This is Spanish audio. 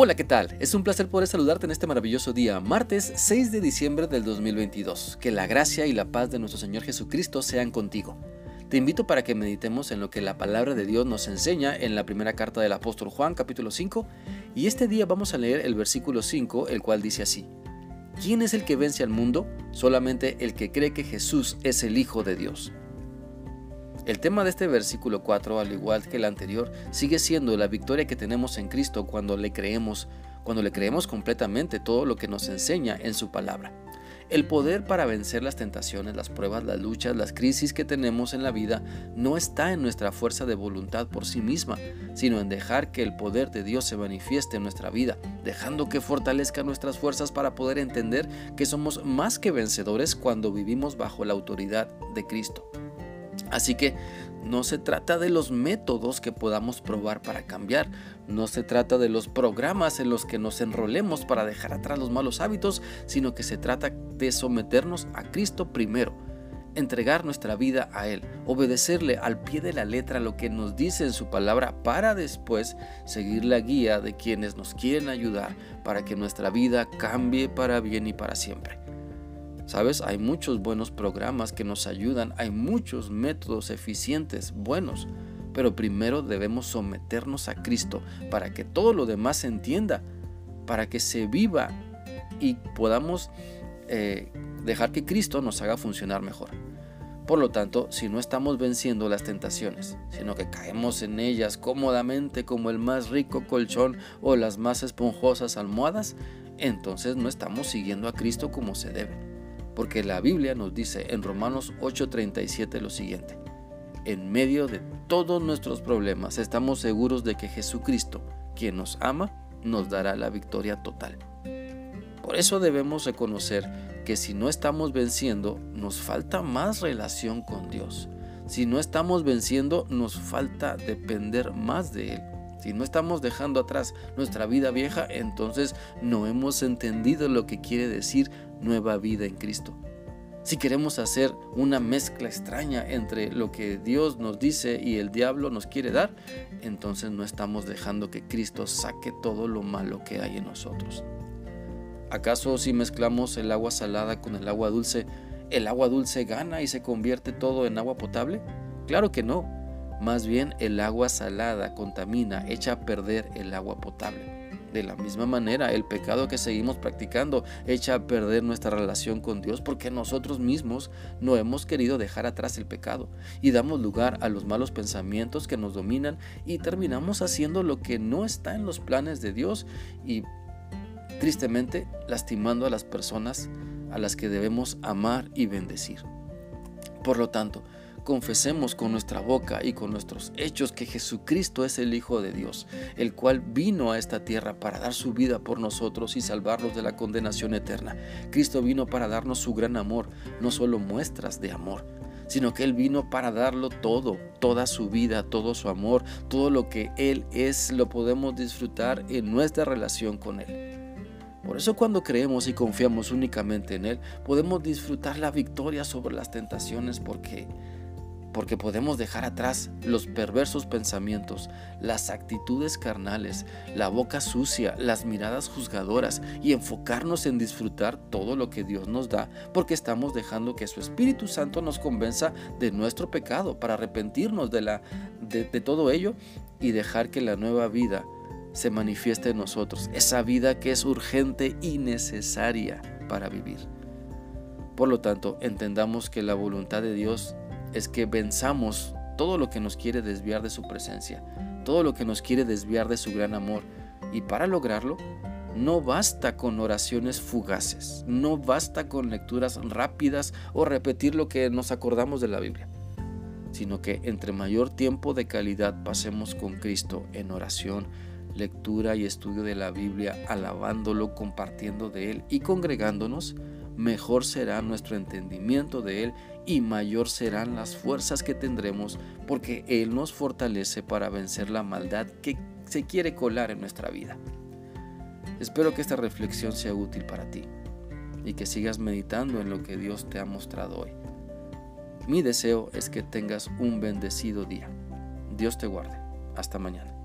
Hola, ¿qué tal? Es un placer poder saludarte en este maravilloso día, martes 6 de diciembre del 2022. Que la gracia y la paz de nuestro Señor Jesucristo sean contigo. Te invito para que meditemos en lo que la palabra de Dios nos enseña en la primera carta del apóstol Juan, capítulo 5, y este día vamos a leer el versículo 5, el cual dice así. ¿Quién es el que vence al mundo? Solamente el que cree que Jesús es el Hijo de Dios. El tema de este versículo 4, al igual que el anterior, sigue siendo la victoria que tenemos en Cristo cuando le creemos, cuando le creemos completamente todo lo que nos enseña en su palabra. El poder para vencer las tentaciones, las pruebas, las luchas, las crisis que tenemos en la vida no está en nuestra fuerza de voluntad por sí misma, sino en dejar que el poder de Dios se manifieste en nuestra vida, dejando que fortalezca nuestras fuerzas para poder entender que somos más que vencedores cuando vivimos bajo la autoridad de Cristo. Así que no se trata de los métodos que podamos probar para cambiar, no se trata de los programas en los que nos enrolemos para dejar atrás los malos hábitos, sino que se trata de someternos a Cristo primero, entregar nuestra vida a Él, obedecerle al pie de la letra lo que nos dice en su palabra para después seguir la guía de quienes nos quieren ayudar para que nuestra vida cambie para bien y para siempre. Sabes, hay muchos buenos programas que nos ayudan, hay muchos métodos eficientes, buenos, pero primero debemos someternos a Cristo para que todo lo demás se entienda, para que se viva y podamos eh, dejar que Cristo nos haga funcionar mejor. Por lo tanto, si no estamos venciendo las tentaciones, sino que caemos en ellas cómodamente como el más rico colchón o las más esponjosas almohadas, entonces no estamos siguiendo a Cristo como se debe porque la Biblia nos dice en Romanos 8:37 lo siguiente. En medio de todos nuestros problemas estamos seguros de que Jesucristo, quien nos ama, nos dará la victoria total. Por eso debemos reconocer que si no estamos venciendo, nos falta más relación con Dios. Si no estamos venciendo, nos falta depender más de Él. Si no estamos dejando atrás nuestra vida vieja, entonces no hemos entendido lo que quiere decir nueva vida en Cristo. Si queremos hacer una mezcla extraña entre lo que Dios nos dice y el diablo nos quiere dar, entonces no estamos dejando que Cristo saque todo lo malo que hay en nosotros. ¿Acaso si mezclamos el agua salada con el agua dulce, el agua dulce gana y se convierte todo en agua potable? Claro que no. Más bien el agua salada contamina, echa a perder el agua potable. De la misma manera, el pecado que seguimos practicando echa a perder nuestra relación con Dios porque nosotros mismos no hemos querido dejar atrás el pecado y damos lugar a los malos pensamientos que nos dominan y terminamos haciendo lo que no está en los planes de Dios y tristemente lastimando a las personas a las que debemos amar y bendecir. Por lo tanto, confesemos con nuestra boca y con nuestros hechos que Jesucristo es el Hijo de Dios, el cual vino a esta tierra para dar su vida por nosotros y salvarnos de la condenación eterna. Cristo vino para darnos su gran amor, no solo muestras de amor, sino que Él vino para darlo todo, toda su vida, todo su amor, todo lo que Él es, lo podemos disfrutar en nuestra relación con Él. Por eso cuando creemos y confiamos únicamente en Él, podemos disfrutar la victoria sobre las tentaciones porque porque podemos dejar atrás los perversos pensamientos, las actitudes carnales, la boca sucia, las miradas juzgadoras y enfocarnos en disfrutar todo lo que Dios nos da, porque estamos dejando que su Espíritu Santo nos convenza de nuestro pecado para arrepentirnos de, la, de, todo ello y dejar que la nueva vida se manifieste en nosotros, esa vida que es urgente y necesaria para vivir. Por lo tanto, entendamos que la voluntad de Dios es que venzamos todo lo que nos quiere desviar de su presencia, todo lo que nos quiere desviar de su gran amor. Y para lograrlo, no basta con oraciones fugaces, no basta con lecturas rápidas o repetir lo que nos acordamos de la Biblia, sino que entre mayor tiempo de calidad pasemos con Cristo en oración, lectura y estudio de la Biblia, alabándolo, compartiendo de Él y congregándonos, mejor será nuestro entendimiento de Él y mayor serán las fuerzas que tendremos porque Él nos fortalece para vencer la maldad que se quiere colar en nuestra vida. Espero que esta reflexión sea útil para ti y que sigas meditando en lo que Dios te ha mostrado hoy. Mi deseo es que tengas un bendecido día. Dios te guarde. Hasta mañana.